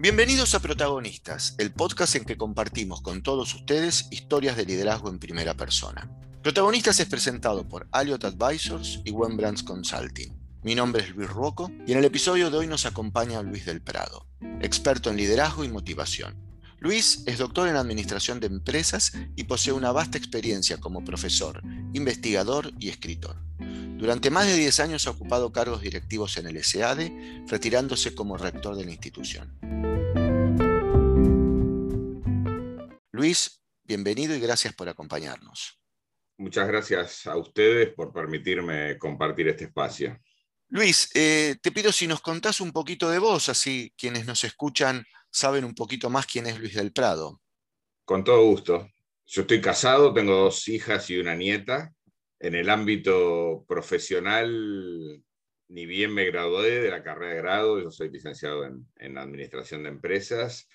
Bienvenidos a Protagonistas, el podcast en que compartimos con todos ustedes historias de liderazgo en primera persona. Protagonistas es presentado por Alliot Advisors y Brands Consulting. Mi nombre es Luis Ruoco y en el episodio de hoy nos acompaña Luis del Prado, experto en liderazgo y motivación. Luis es doctor en Administración de Empresas y posee una vasta experiencia como profesor, investigador y escritor. Durante más de 10 años ha ocupado cargos directivos en el SADE, retirándose como rector de la institución. Luis, bienvenido y gracias por acompañarnos. Muchas gracias a ustedes por permitirme compartir este espacio. Luis, eh, te pido si nos contás un poquito de vos, así quienes nos escuchan saben un poquito más quién es Luis del Prado. Con todo gusto. Yo estoy casado, tengo dos hijas y una nieta. En el ámbito profesional, ni bien me gradué de la carrera de grado, yo soy licenciado en, Administración de Empresas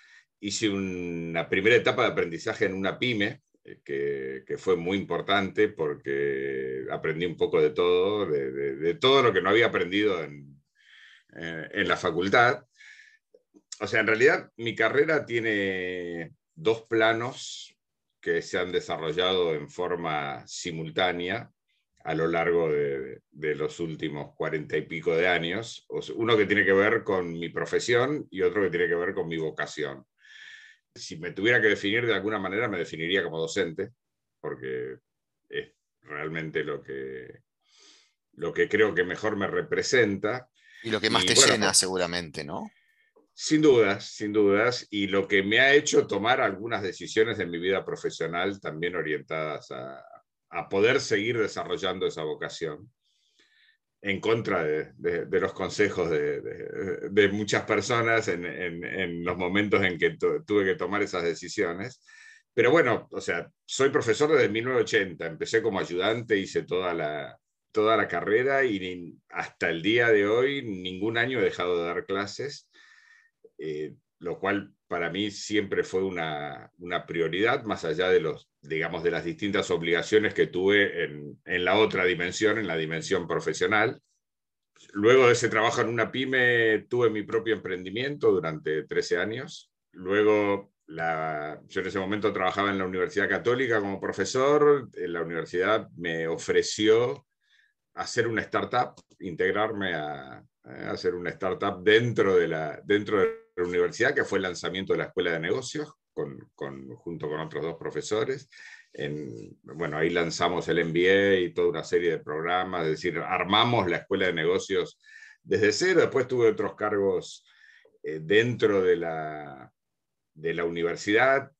hice una primera etapa de aprendizaje en una pyme, eh, que, fue muy importante porque aprendí un poco de todo, de, todo lo que no había aprendido en, eh, en, la facultad. O sea, en realidad mi carrera tiene dos planos que se han desarrollado en forma simultánea a lo largo de, de, los últimos cuarenta y pico de años. Uno que tiene que ver con mi profesión y otro que tiene que ver con mi vocación si me tuviera que definir de alguna manera, me definiría como docente, porque es realmente lo que, lo que creo que mejor me representa. Y lo que más te llena seguramente, ¿no? Sin dudas, sin dudas, y lo que me ha hecho tomar algunas decisiones en mi vida profesional también orientadas a, a poder seguir desarrollando esa vocación en contra de, los consejos de, muchas personas en, los momentos en que tuve que tomar esas decisiones. Pero bueno, o sea, soy profesor desde 1980, empecé como ayudante, hice toda la, toda la carrera y hasta el día de hoy ningún año he dejado de dar clases, eh, lo cual para mí siempre fue una, una, prioridad, más allá de, los, digamos, de las distintas obligaciones que tuve en, en, la otra dimensión, en la dimensión profesional. Luego de ese trabajo en una pyme, tuve mi propio emprendimiento durante 13 años. Luego, la, yo en ese momento trabajaba en la Universidad Católica como profesor. En la universidad me ofreció hacer una startup, integrarme a, a hacer una startup dentro de la, dentro de universidad, que fue el lanzamiento de la Escuela de Negocios, con, con, junto con otros dos profesores. En, bueno, ahí lanzamos el MBA y toda una serie de programas, es decir, armamos la Escuela de Negocios desde cero. Después tuve otros cargos eh, dentro de la, de la universidad.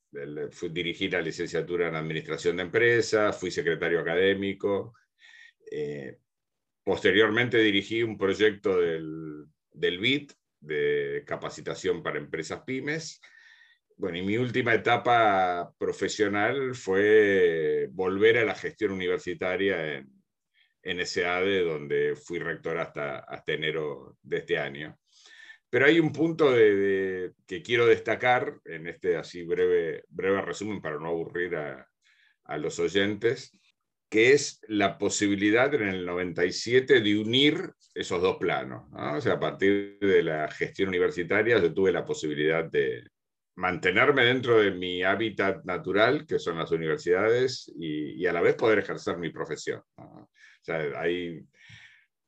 Fui, dirigí la licenciatura en Administración de Empresas, fui secretario académico. Eh, posteriormente dirigí un proyecto del, del BIT, de capacitación para empresas pymes. Bueno, y mi última etapa profesional fue volver a la gestión universitaria en, en SADE, donde fui rector hasta, hasta enero de este año. Pero hay un punto de, que quiero destacar en este así breve, breve resumen para no aburrir a, a los oyentes, que es la posibilidad en el 97 de unir esos dos planos. O sea, a partir de la gestión universitaria yo tuve la posibilidad de mantenerme dentro de mi hábitat natural, que son las universidades, y, a la vez poder ejercer mi profesión. O sea, hay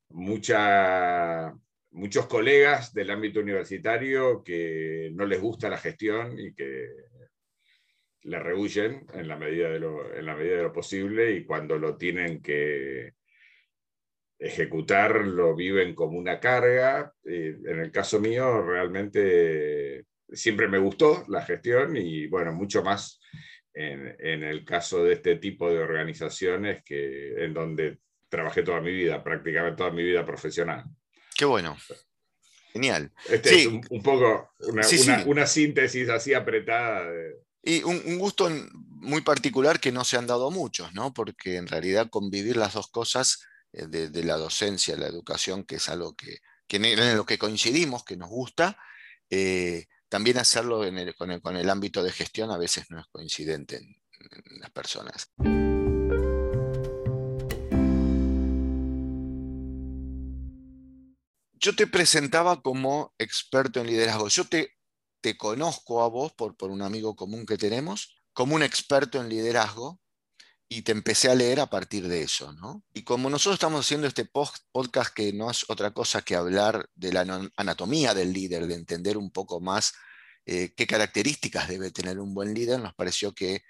mucha, muchos colegas del ámbito universitario que no les gusta la gestión y que le rehuyen en la, medida de lo, en la medida de lo posible y cuando lo tienen que ejecutar lo viven como una carga. en el caso mío, realmente siempre me gustó la gestión y bueno, mucho más en, en, el caso de este tipo de organizaciones que, en donde trabajé toda mi vida, prácticamente toda mi vida profesional. Qué bueno. Genial. Este es un, poco una, una, una, síntesis así apretada de, y un, gusto muy particular que no se han dado muchos, ¿no? Porque en realidad convivir las dos cosas eh, de, la docencia, la educación, que es algo que, en lo que coincidimos, que nos gusta, eh, también hacerlo con, el, ámbito de gestión a veces no es coincidente en, en las personas. Yo te presentaba como experto en liderazgo. Yo te te conozco a vos por, por un amigo común que tenemos como un experto en liderazgo y te empecé a leer a partir de eso, ¿no? Y como nosotros estamos haciendo este podcast que no es otra cosa que hablar de la anatomía del líder, de entender un poco más eh, qué características debe tener un buen líder, nos pareció que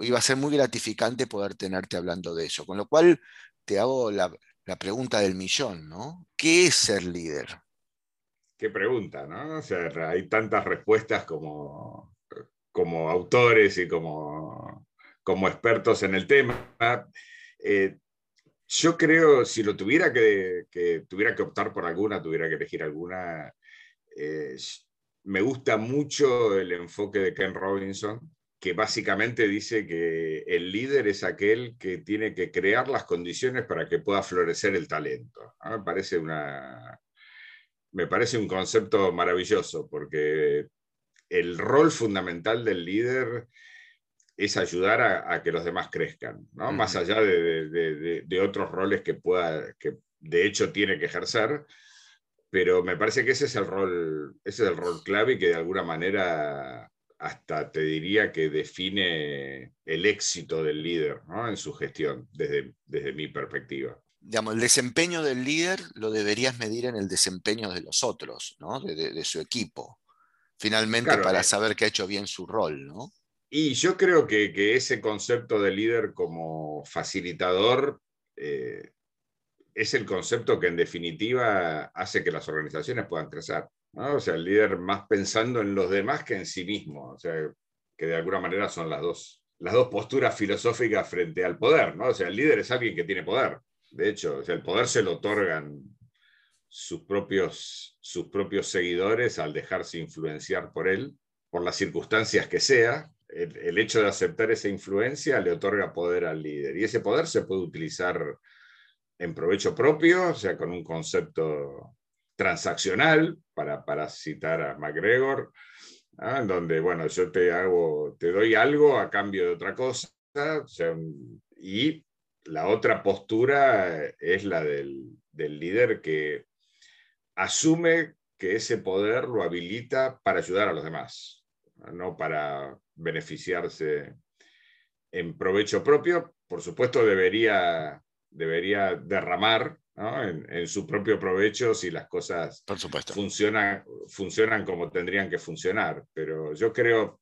iba a ser muy gratificante poder tenerte hablando de eso. Con lo cual te hago la, la pregunta del millón, ¿no? ¿Qué es ser líder? Qué pregunta, ¿no? O sea, hay tantas respuestas como, como autores y como, como expertos en el tema. Eh, yo creo, si lo tuviera que, tuviera que optar por alguna, tuviera que elegir alguna, eh, me gusta mucho el enfoque de Ken Robinson, que básicamente dice que el líder es aquel que tiene que crear las condiciones para que pueda florecer el talento. Me, parece una, me parece un concepto maravilloso, porque el rol fundamental del líder es ayudar a, que los demás crezcan, ¿no? más allá de, otros roles que pueda, que de hecho tiene que ejercer, pero me parece que ese es el rol, ese es el rol clave y que de alguna manera hasta te diría que define el éxito del líder en su gestión, desde, desde mi perspectiva. Digamos, el desempeño del líder lo deberías medir en el desempeño de los otros, de, su equipo, finalmente para eh. saber que ha hecho bien su rol. ¿no? Y yo creo que, ese concepto de líder como facilitador eh, es el concepto que en definitiva hace que las organizaciones puedan crecer. O sea, el líder más pensando en los demás que en sí mismo, o sea, que de alguna manera son las dos, las dos posturas filosóficas frente al poder, ¿no? O sea, el líder es alguien que tiene poder. De hecho, o sea, el poder se lo otorgan sus propios, sus propios seguidores al dejarse influenciar por él, por las circunstancias que sea. El, hecho de aceptar esa influencia le otorga poder al líder. Y ese poder se puede utilizar en provecho propio, o sea, con un concepto transaccional, para, para citar a McGregor, en donde, bueno, yo te hago, te doy algo a cambio de otra cosa, y la otra postura es la del, del líder que asume que ese poder lo habilita para ayudar a los demás, no para beneficiarse en provecho propio. Por supuesto, debería, debería derramar en, su propio provecho si las cosas Funcionan, funcionan como tendrían que funcionar. Pero yo creo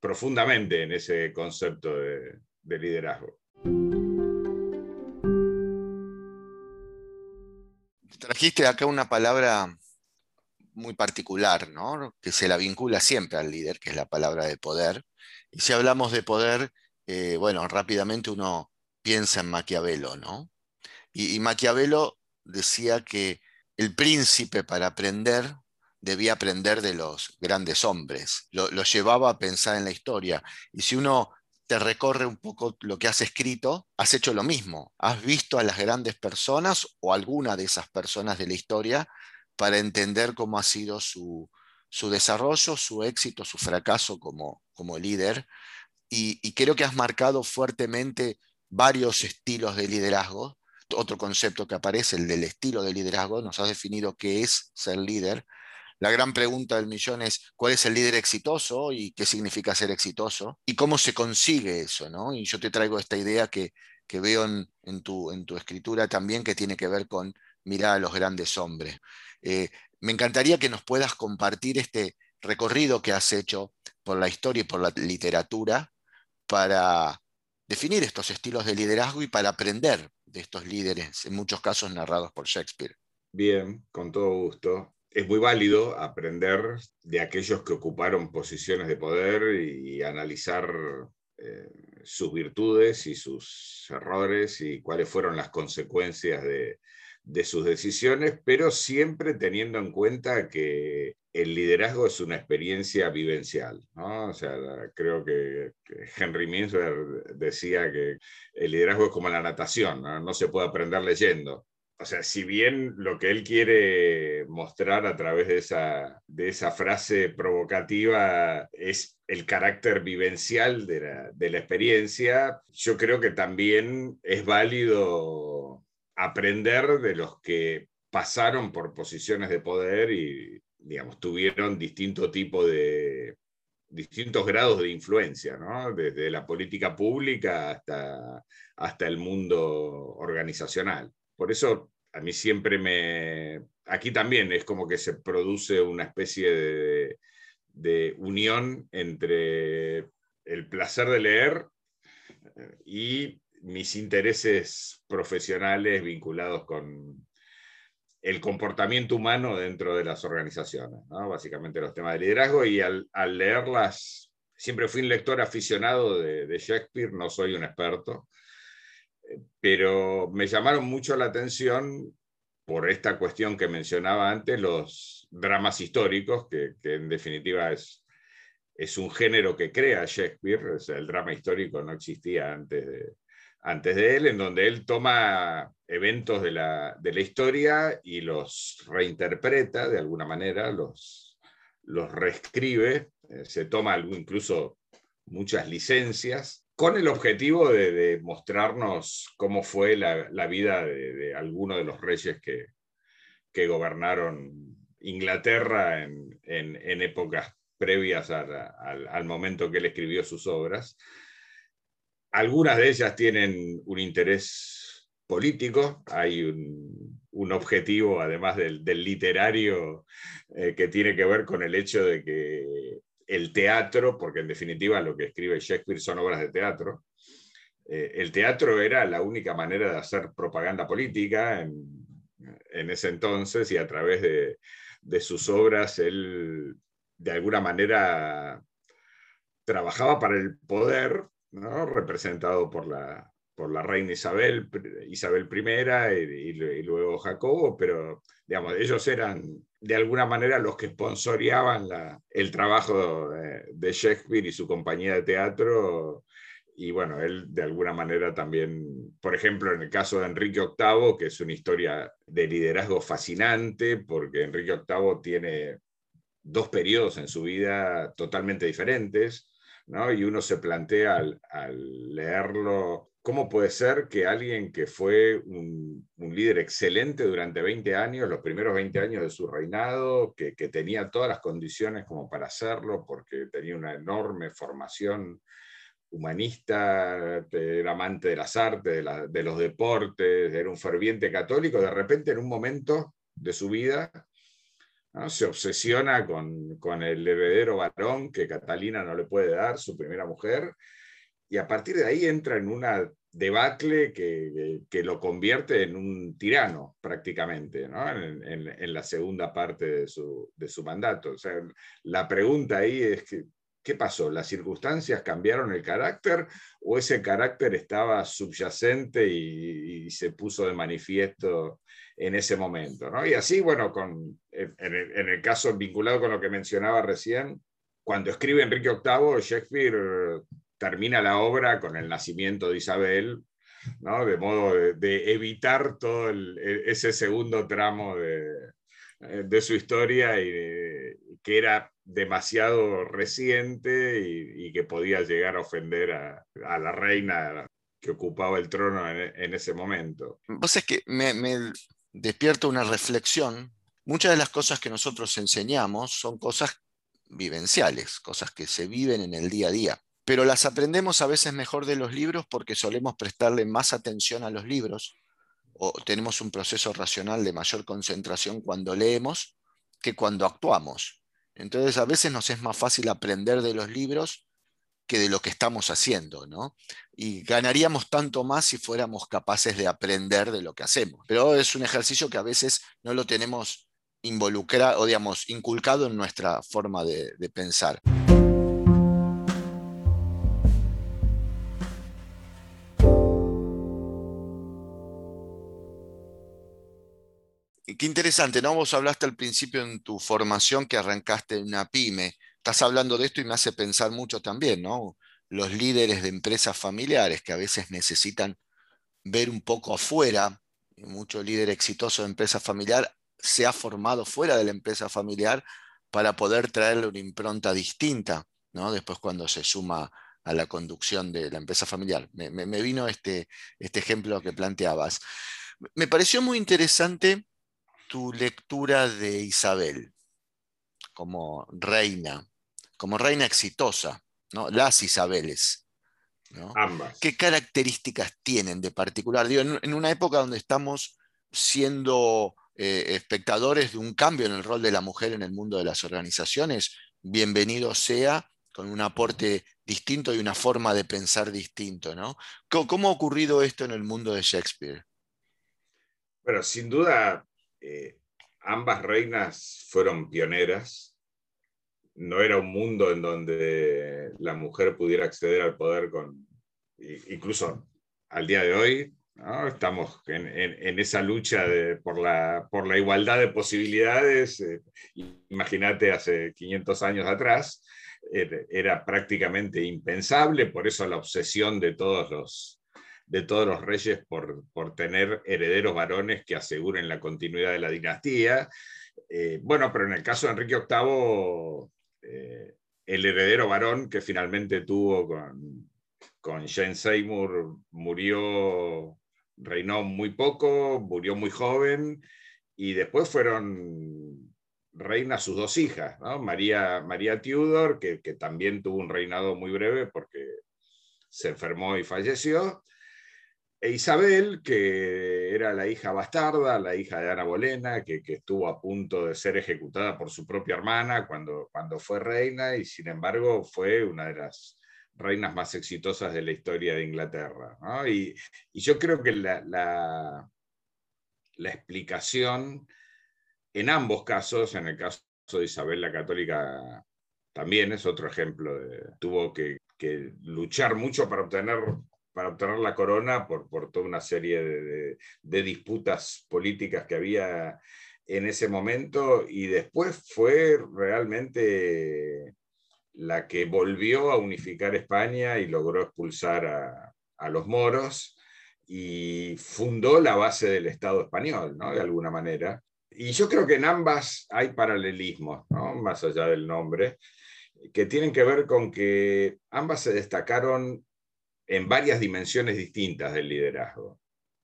profundamente en ese concepto de, liderazgo. Trajiste acá una palabra muy particular, que se la vincula siempre al líder, que es la palabra de poder. Y si hablamos de poder, eh, bueno, rápidamente uno piensa en Maquiavelo, ¿no? Y, Maquiavelo decía que el príncipe para aprender debía aprender de los grandes hombres, lo, llevaba a pensar en la historia. Y si uno te recorre un poco lo que has escrito, has hecho lo mismo. Has visto a las grandes personas o alguna de esas personas de la historia para entender cómo ha sido su, desarrollo, su éxito, su fracaso como, como líder. Y, y, creo que has marcado fuertemente varios estilos de liderazgo otro concepto que aparece, el del estilo de liderazgo, nos has definido qué es ser líder. La gran pregunta del millón es cuál es el líder exitoso y qué significa ser exitoso y cómo se consigue eso, ¿no? Y yo te traigo esta idea que, veo en, tu, en tu escritura también que tiene que ver con mirar a los grandes hombres. Eh, me encantaría que nos puedas compartir este recorrido que has hecho por la historia y por la literatura para definir estos estilos de liderazgo y para aprender de estos líderes, en muchos casos narrados por Shakespeare. Bien, con todo gusto. Es muy válido aprender de aquellos que ocuparon posiciones de poder y analizar eh, sus virtudes y sus errores y cuáles fueron las consecuencias de, de sus decisiones, pero siempre teniendo en cuenta que el liderazgo es una experiencia vivencial. ¿no? O sea, creo que, Henry Minzer decía que el liderazgo es como la natación, ¿no? se puede aprender leyendo. O sea, si bien lo que él quiere mostrar a través de esa, de esa frase provocativa es el carácter vivencial de la, de la experiencia, yo creo que también es válido aprender de los que pasaron por posiciones de poder y digamos, tuvieron distinto tipo de, distintos grados de influencia, ¿no? desde la política pública hasta, hasta el mundo organizacional. Por eso a mí siempre me... Aquí también es como que se produce una especie de, unión entre el placer de leer eh, y mis intereses profesionales vinculados con el comportamiento humano dentro de las organizaciones, básicamente los temas de liderazgo, y al, leerlas, siempre fui un lector aficionado de, Shakespeare, no soy un experto, pero me llamaron mucho la atención por esta cuestión que mencionaba antes, los dramas históricos, que, en definitiva es, es un género que crea Shakespeare, el drama histórico no existía antes de, antes de él, en donde él toma eventos de la, historia y los reinterpreta de alguna manera, los, los reescribe, eh, se toma incluso muchas licencias con el objetivo de, mostrarnos cómo fue la, vida de, algunos de los reyes que, que gobernaron Inglaterra en, épocas previas al, momento que él escribió sus obras. Algunas de ellas tienen un interés político, hay un, objetivo, además del, literario, eh, que tiene que ver con el hecho de que el teatro, porque en definitiva lo que escribe Shakespeare son obras de teatro, eh, el teatro era la única manera de hacer propaganda política en, ese entonces y a través de, sus obras él de alguna manera trabajaba para el poder, ¿no? representado por la, por la reina Isabel, Isabel I y, luego Jacobo, pero digamos, ellos eran de alguna manera los que sponsoreaban el trabajo de, Shakespeare y su compañía de teatro. Y bueno, él de alguna manera también, por ejemplo, en el caso de Enrique VIII, que es una historia de liderazgo fascinante, porque Enrique VIII tiene dos periodos en su vida totalmente diferentes, ¿no? y uno se plantea al leerlo ¿Cómo puede ser que alguien que fue un, líder excelente durante 20 años, los primeros 20 años de su reinado, que, tenía todas las condiciones como para hacerlo, porque tenía una enorme formación humanista, era amante de las artes, de, los deportes, era un ferviente católico, de repente en un momento de su vida se obsesiona con, con el heredero varón que Catalina no le puede dar, su primera mujer, y a partir de ahí entra en una debacle que, que, lo convierte en un tirano prácticamente, ¿no? en, en, la segunda parte de su, de su, mandato. O sea, la pregunta ahí es que, ¿qué pasó? ¿Las circunstancias cambiaron el carácter o ese carácter estaba subyacente y, se puso de manifiesto en ese momento? ¿no? Y así, bueno, con, en, el, caso vinculado con lo que mencionaba recién, cuando escribe Enrique VIII, Shakespeare termina la obra con el nacimiento de Isabel, ¿no? de modo de, evitar todo e, ese segundo tramo de, de su historia y que era demasiado reciente y, que podía llegar a ofender a, la reina que ocupaba el trono en, ese momento. Vos es que me, me despierta una reflexión. Muchas de las cosas que nosotros enseñamos son cosas vivenciales, cosas que se viven en el día a día pero las aprendemos a veces mejor de los libros porque solemos prestarle más atención a los libros o tenemos un proceso racional de mayor concentración cuando leemos que cuando actuamos. Entonces a veces nos es más fácil aprender de los libros que de lo que estamos haciendo, ¿no? Y ganaríamos tanto más si fuéramos capaces de aprender de lo que hacemos. Pero es un ejercicio que a veces no lo tenemos involucrado o digamos inculcado en nuestra forma de, de pensar. Qué interesante, ¿no? Vos hablaste al principio en tu formación que arrancaste en una pyme. Estás hablando de esto y me hace pensar mucho también, ¿no? Los líderes de empresas familiares que a veces necesitan ver un poco afuera. Mucho líder exitoso de empresa familiar se ha formado fuera de la empresa familiar para poder traerle una impronta distinta, ¿no? Después cuando se suma a la conducción de la empresa familiar. Me, me vino este, este ejemplo que planteabas. Me pareció muy interesante tu lectura de Isabel. como reina, como reina exitosa, ¿no? las Isabeles. Ambas. ¿Qué características tienen de particular? en, una época donde estamos siendo eh, espectadores de un cambio en el rol de la mujer en el mundo de las organizaciones, bienvenido sea con un aporte distinto y una forma de pensar distinto. ¿no? ¿Cómo, ha ocurrido esto en el mundo de Shakespeare? Bueno, sin duda, eh, ambas reinas fueron pioneras. No era un mundo en donde la mujer pudiera acceder al poder con, incluso al día de hoy, estamos en, esa lucha por, la, igualdad de posibilidades. Eh, imagínate hace 500 años atrás, era prácticamente impensable, por eso la obsesión de todos los, de todos los reyes por, por tener herederos varones que aseguren la continuidad de la dinastía. Eh, bueno, pero en el caso de Enrique VIII, eh, el heredero varón que finalmente tuvo con, con Jane Seymour murió, reinó muy poco, murió muy joven y después fueron reinas sus dos hijas, María, María Tudor, que, que también tuvo un reinado muy breve porque se enfermó y falleció, e Isabel, que era la hija bastarda, la hija de Ana Bolena, que, estuvo a punto de ser ejecutada por su propia hermana cuando, cuando fue reina y sin embargo fue una de las reinas más exitosas de la historia de Inglaterra. Y, yo creo que la, la, explicación en ambos casos, en el caso de Isabel la Católica también es otro ejemplo, de, tuvo que, que luchar mucho para obtener para obtener la corona por, por toda una serie de, de, disputas políticas que había en ese momento y después fue realmente la que volvió a unificar España y logró expulsar a, a los moros y fundó la base del Estado español, ¿no? de alguna manera. Y yo creo que en ambas hay paralelismos, ¿no? más allá del nombre, que tienen que ver con que ambas se destacaron en varias dimensiones distintas del liderazgo.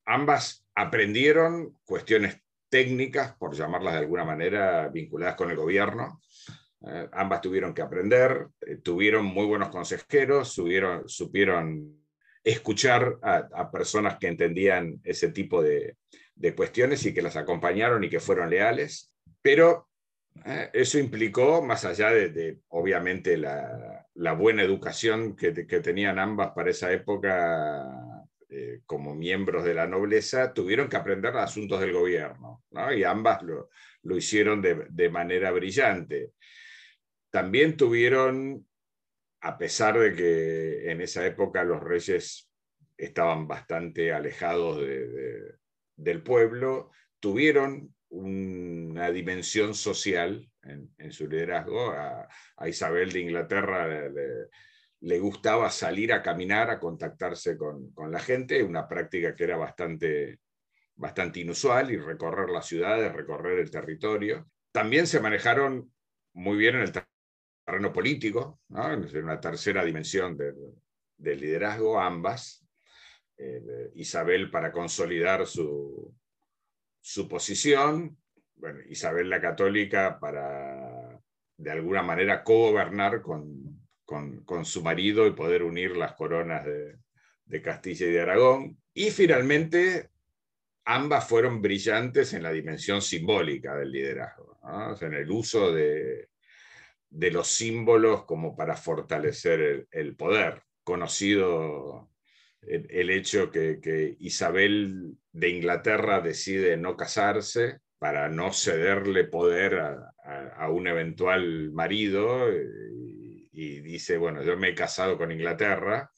Ambas aprendieron cuestiones técnicas, por llamarlas de alguna manera, vinculadas con el gobierno. Eh, ambas tuvieron que aprender, eh, tuvieron muy buenos consejeros, supieron escuchar a, personas que entendían ese tipo de, cuestiones y que las acompañaron y que fueron leales. Pero eso implicó, más allá de, obviamente, la, buena educación que, tenían ambas para esa época eh, como miembros de la nobleza, tuvieron que aprender asuntos del gobierno, y ambas lo, hicieron de, manera brillante. También tuvieron, a pesar de que en esa época los reyes estaban bastante alejados del pueblo, tuvieron una dimensión social en, su liderazgo. A, Isabel de Inglaterra le, gustaba salir a caminar, a contactarse con, la gente, una práctica que era bastante, bastante inusual, y recorrer las ciudades, recorrer el territorio. También se manejaron muy bien en el terreno político, en una tercera dimensión del, liderazgo, ambas. Eh, Isabel para consolidar su, su posición, bueno, Isabel la Católica para de alguna manera co-gobernar con, con, su marido y poder unir las coronas de, de Castilla y de Aragón. Y finalmente, ambas fueron brillantes en la dimensión simbólica del liderazgo, en el uso de, de, los símbolos como para fortalecer el, el poder. Conocido el, hecho que, Isabel de Inglaterra decide no casarse para no cederle poder a, un eventual marido y, dice, bueno, yo me he casado con Inglaterra,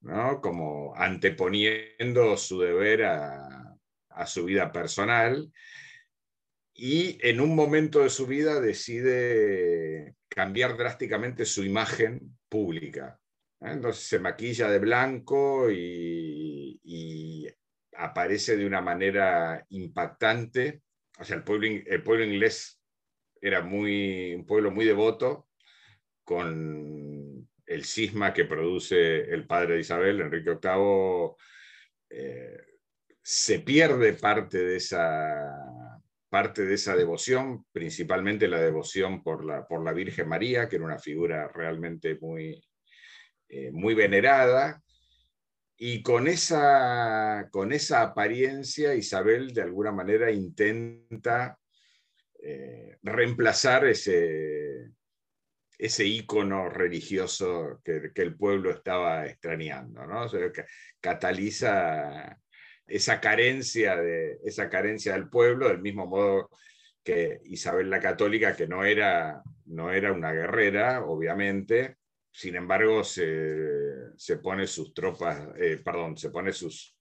¿no? como anteponiendo su deber a su vida personal y en un momento de su vida decide cambiar drásticamente su imagen pública. Entonces se maquilla de blanco y, aparece de una manera impactante. O sea, el pueblo, el pueblo inglés era muy, un pueblo muy devoto con el cisma que produce el padre de Isabel, Enrique VIII, eh, se pierde parte de esa, parte de esa devoción, principalmente la devoción por la, por la Virgen María, que era una figura realmente muy, eh, muy venerada, y con esa, con esa apariencia Isabel de alguna manera intenta eh, reemplazar ese, ese ícono religioso que, el pueblo estaba extrañando, ¿no? cataliza esa carencia, de, esa carencia del pueblo, del mismo modo que Isabel la Católica, que no era, no era una guerrera, obviamente, sin embargo, se, pone sus tropas, eh, perdón, se pone sus,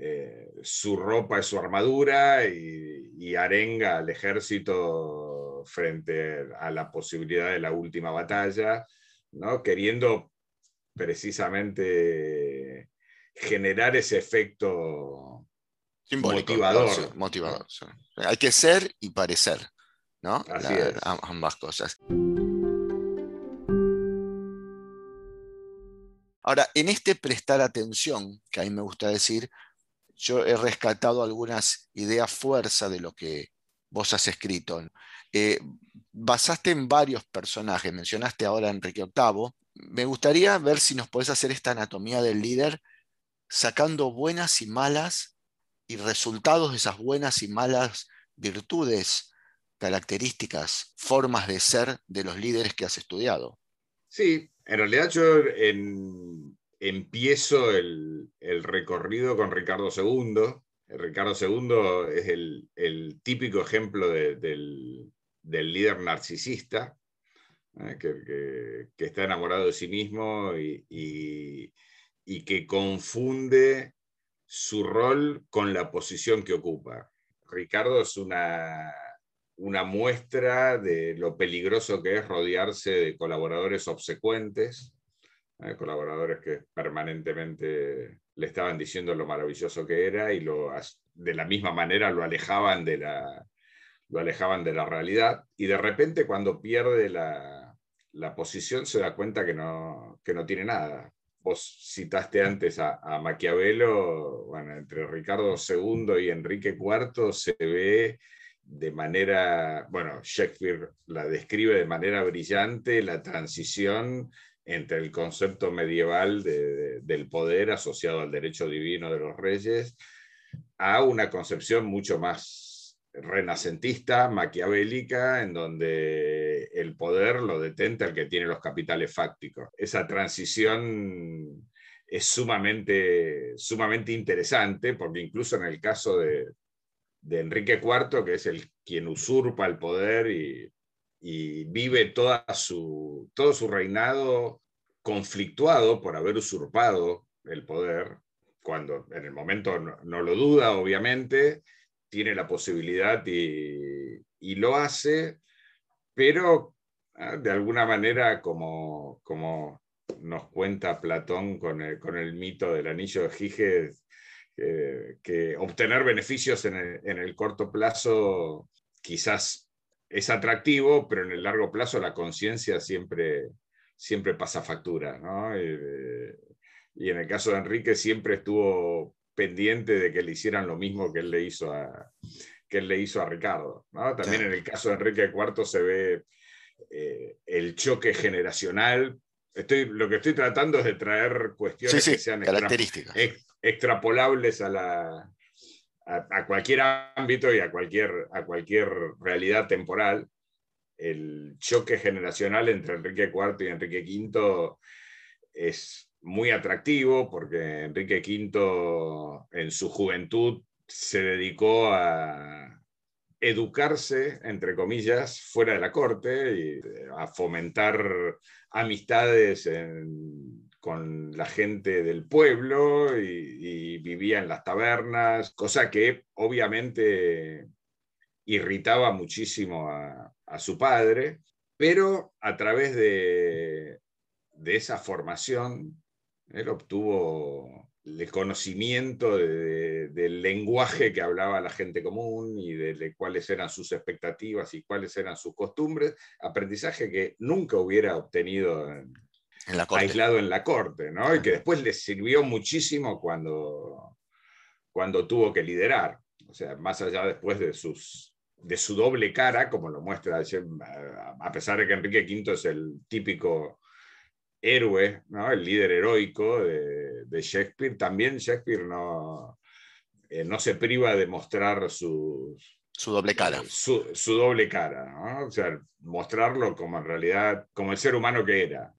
eh, su ropa y su armadura y, arenga al ejército frente a la posibilidad de la última batalla, ¿no? queriendo precisamente generar ese efecto motivador. motivador Hay que ser y parecer, ¿no? ambas cosas. Ahora, en este prestar atención, que a mí me gusta decir, yo he rescatado algunas ideas fuerza de lo que vos has escrito. Eh, basaste en varios personajes, mencionaste ahora a Enrique VIII. Me gustaría ver si nos podés hacer esta anatomía del líder sacando buenas y malas y resultados de esas buenas y malas virtudes, características, formas de ser de los líderes que has estudiado. Sí, en realidad yo empiezo el, recorrido con Ricardo II. Ricardo II es el, típico ejemplo del, líder narcisista, ¿eh? que, está enamorado de sí mismo y que confunde su rol con la posición que ocupa. Ricardo es una, una muestra de lo peligroso que es rodearse de colaboradores obsecuentes. Colaboradores que permanentemente le estaban diciendo lo maravilloso que era y lo, de la misma manera lo alejaban de la, lo alejaban de la realidad. Y de repente cuando pierde la, la posición se da cuenta que no, que no tiene nada vos citaste antes a, Maquiavelo, bueno, entre Ricardo II y Enrique IV se ve de manera, bueno, Shakespeare la describe de manera brillante la transición entre el concepto medieval del poder asociado al derecho divino de los reyes a una concepción mucho más renacentista, maquiavélica, en donde el poder lo detenta el que tiene los capitales fácticos. Esa transición es sumamente, sumamente interesante, porque incluso en el caso de, Enrique IV, que es el quien usurpa el poder y, vive toda su, todo su reinado conflictuado por haber usurpado el poder, cuando en el momento no lo duda, obviamente, tiene la posibilidad y, lo hace, pero ah, de alguna manera, como, como nos cuenta Platón con el, con el mito del anillo de Giges, que obtener beneficios en el, corto plazo quizás es atractivo, pero en el largo plazo la conciencia siempre, siempre pasa factura. Eh, y en el caso de Enrique siempre estuvo pendiente de que le hicieran lo mismo que él le hizo a, que él le hizo a Ricardo. También en el caso de Enrique IV se ve eh, el choque generacional. Estoy, lo que estoy tratando es de traer cuestiones que sean características. extrapolables a, la, a, cualquier ámbito y a cualquier, a cualquier realidad temporal. El choque generacional entre Enrique IV y Enrique V es muy atractivo porque Enrique V en su juventud se dedicó a educarse, entre comillas, fuera de la corte y a fomentar amistades con la gente del pueblo y, vivía en las tabernas, cosa que obviamente irritaba muchísimo a, su padre, pero a través de, de esa formación él obtuvo el conocimiento del lenguaje que hablaba la gente común y de, cuáles eran sus expectativas y cuáles eran sus costumbres, aprendizaje que nunca hubiera obtenido aislado en la corte, ¿no? y que después le sirvió muchísimo cuando, cuando tuvo que liderar, o sea, más allá después de sus, de su doble cara, como lo muestra, a pesar de que Enrique V es el típico héroe, ¿no? el líder heroico de, Shakespeare, también Shakespeare no, eh, no se priva de mostrar su, su doble cara. Su, su doble cara, ¿no? o sea, mostrarlo como en realidad, como el ser humano que era.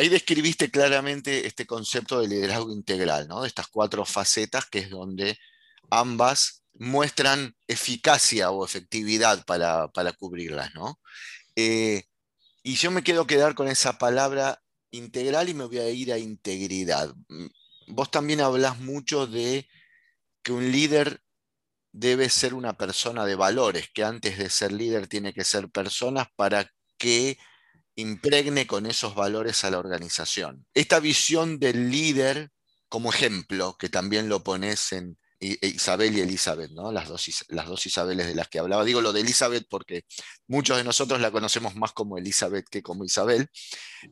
Ahí describiste claramente este concepto de liderazgo integral, ¿no? De estas cuatro facetas que es donde ambas muestran eficacia o efectividad para, cubrirlas, ¿no? Eh, y yo me quiero quedar con esa palabra integral y me voy a ir a integridad. Mm, vos también hablas mucho de que un líder debe ser una persona de valores, que antes de ser líder tiene que ser personas para que impregne con esos valores a la organización. Esta visión del líder como ejemplo, que también lo pones en Isabel y Elizabeth, ¿no? las, dos, las dos Isabeles de las que hablaba. Digo lo de Elizabeth porque muchos de nosotros la conocemos más como Elizabeth que como Isabel.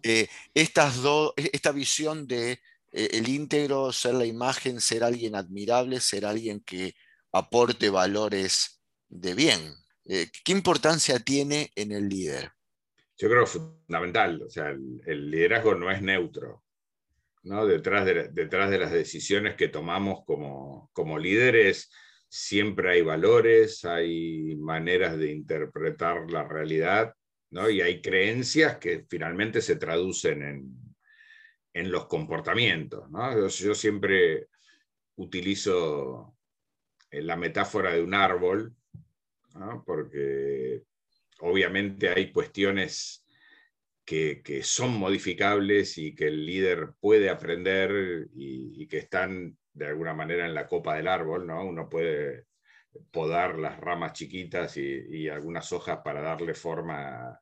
Eh, estas e, esta visión de eh, el íntegro, ser la imagen, ser alguien admirable, ser alguien que aporte valores de bien. Eh, ¿Qué importancia tiene en el líder? Yo creo fundamental. O sea, el, liderazgo no es neutro. ¿no? Detrás, de, detrás de las decisiones que tomamos como, como líderes, siempre hay valores, hay maneras de interpretar la realidad, ¿no? y hay creencias que finalmente se traducen en, en los comportamientos. ¿no? Yo, siempre utilizo la metáfora de un árbol, porque obviamente hay cuestiones que, son modificables y que el líder puede aprender y, que están de alguna manera en la copa del árbol, ¿no? Uno puede podar las ramas chiquitas y, algunas hojas para darle forma.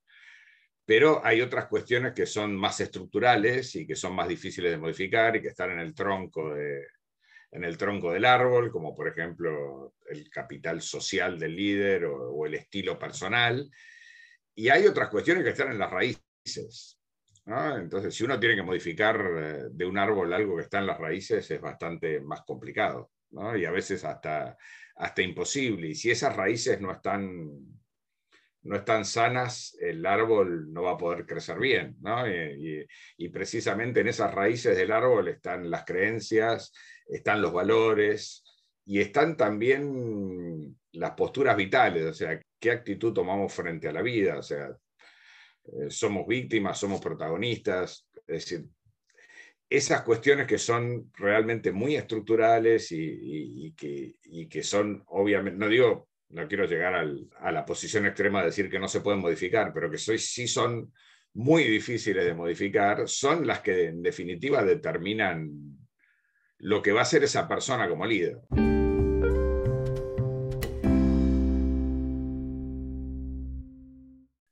Pero hay otras cuestiones que son más estructurales y que son más difíciles de modificar y que están en el tronco en el tronco del árbol, como por ejemplo el capital social del líder o, el estilo personal. Y hay otras cuestiones que están en las raíces. Entonces, si uno tiene que modificar eh, de un árbol algo que está en las raíces, es bastante más complicado. Y a veces hasta, hasta imposible. Y si esas raíces no están, no están sanas, el árbol no va a poder crecer bien. y, precisamente en esas raíces del árbol están las creencias, están los valores, y están también las posturas vitales, o sea, qué actitud tomamos frente a la vida, o sea, eh, somos víctimas, somos protagonistas, es decir, esas cuestiones que son realmente muy estructurales y, que, son, obviamente, no digo, no quiero llegar a la posición extrema de decir que no se pueden modificar, pero que sí son muy difíciles de modificar, son las que en definitiva determinan lo que va a ser esa persona como líder.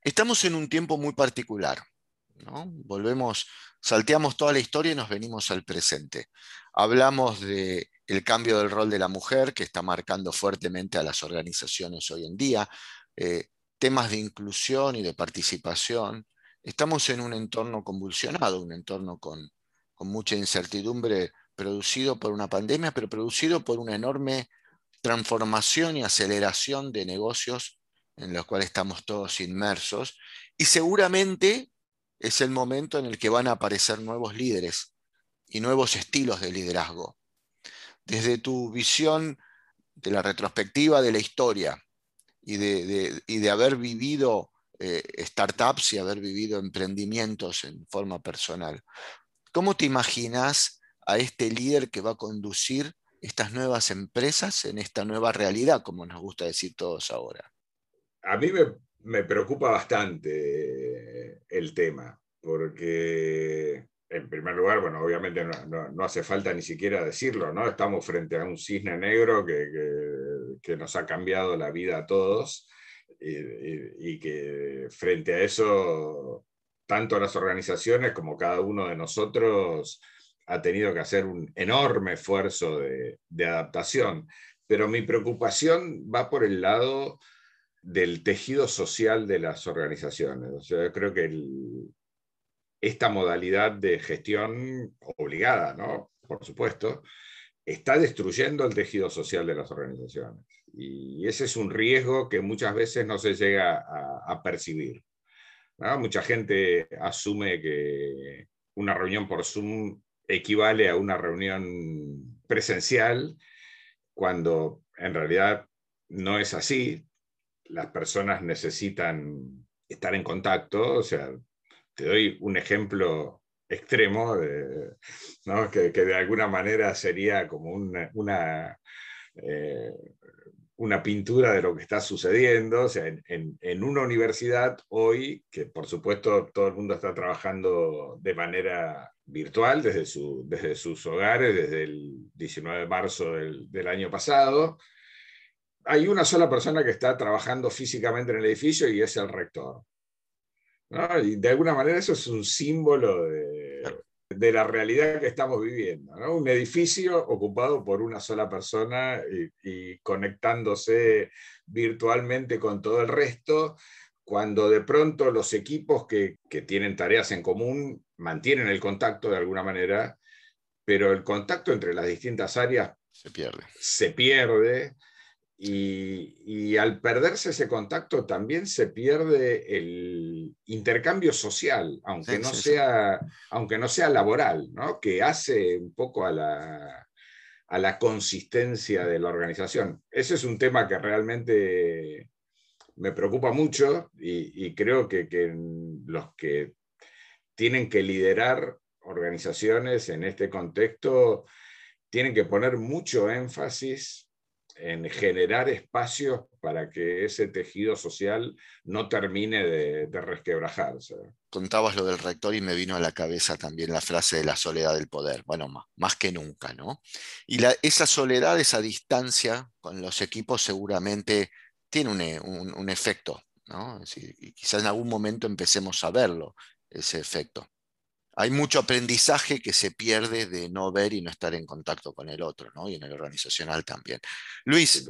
Estamos en un tiempo muy particular. ¿no? Volvemos, salteamos toda la historia y nos venimos al presente. Hablamos del el cambio del rol de la mujer que está marcando fuertemente a las organizaciones hoy en día, eh, temas de inclusión y de participación. Estamos en un entorno convulsionado, un entorno con, con mucha incertidumbre producido por una pandemia, pero producido por una enorme transformación y aceleración de negocios en los cuales estamos todos inmersos, y seguramente es el momento en el que van a aparecer nuevos líderes y nuevos estilos de liderazgo. Desde tu visión de la retrospectiva de la historia y de, haber vivido eh, startups y haber vivido emprendimientos en forma personal, ¿cómo te imaginas a este líder que va a conducir estas nuevas empresas en esta nueva realidad, como nos gusta decir todos ahora? a mí me, preocupa bastante el tema, porque en primer lugar, bueno, obviamente no, hace falta ni siquiera decirlo, ¿no? Estamos frente a un cisne negro que, que, nos ha cambiado la vida a todos y, y, que frente a eso, tanto las organizaciones como cada uno de nosotros ha tenido que hacer un enorme esfuerzo de, adaptación. Pero mi preocupación va por el lado del tejido social de las organizaciones. Yo creo que esta modalidad de gestión obligada, ¿no? Por supuesto, está destruyendo el tejido social de las organizaciones. Y ese es un riesgo que muchas veces no se llega a, percibir. Mucha gente asume que una reunión por Zoom equivale a una reunión presencial, cuando en realidad no es así. Las personas necesitan estar en contacto, o sea, te doy un ejemplo extremo, que, de alguna manera sería como una, eh, una, pintura de lo que está sucediendo. O sea, en, una universidad hoy, que por supuesto todo el mundo está trabajando de manera virtual desde, su, desde sus hogares, desde el 19 de marzo del, del año pasado, hay una sola persona que está trabajando físicamente en el edificio y es el rector. Y de alguna manera eso es un símbolo de, la realidad que estamos viviendo. Un edificio ocupado por una sola persona y, conectándose virtualmente con todo el resto, cuando de pronto los equipos que, que tienen tareas en común mantienen el contacto de alguna manera, pero el contacto entre las distintas áreas se pierde. Se pierde y, al perderse ese contacto también se pierde el intercambio social, aunque, no, sea, aunque no sea laboral, que hace un poco a la, a la consistencia de la organización. Ese es un tema que realmente me preocupa mucho y, creo que, los que tienen que liderar organizaciones en este contexto tienen que poner mucho énfasis en generar espacios para que ese tejido social no termine de, resquebrajarse. Contabas lo del rector y me vino a la cabeza también la frase de la soledad del poder, bueno, más, que nunca, ¿no? Y esa soledad, esa distancia con los equipos seguramente tiene un, efecto, ¿no? y quizás en algún momento empecemos a verlo, ese efecto hay mucho aprendizaje que se pierde de no ver y no estar en contacto con el otro, ¿no? Y en el organizacional también. Luis,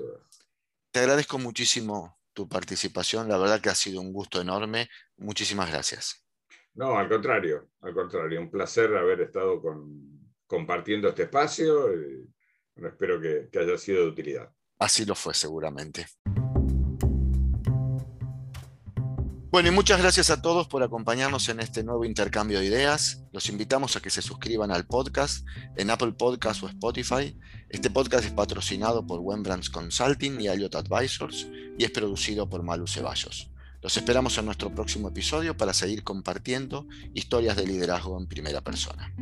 te agradezco muchísimo tu participación, la verdad que ha sido un gusto enorme. Muchísimas gracias. No, al contrario, al contrario, un placer haber estado compartiendo este espacio y espero que haya sido de utilidad. Así lo fue seguramente. Bueno, y muchas gracias a todos por acompañarnos en este nuevo intercambio de ideas. Los invitamos a que se suscriban al podcast en Apple Podcasts o Spotify. Este podcast es patrocinado por Wembrands Consulting y Elliott Advisors y es producido por Malu Ceballos. Los esperamos en nuestro próximo episodio para seguir compartiendo historias de liderazgo en primera persona.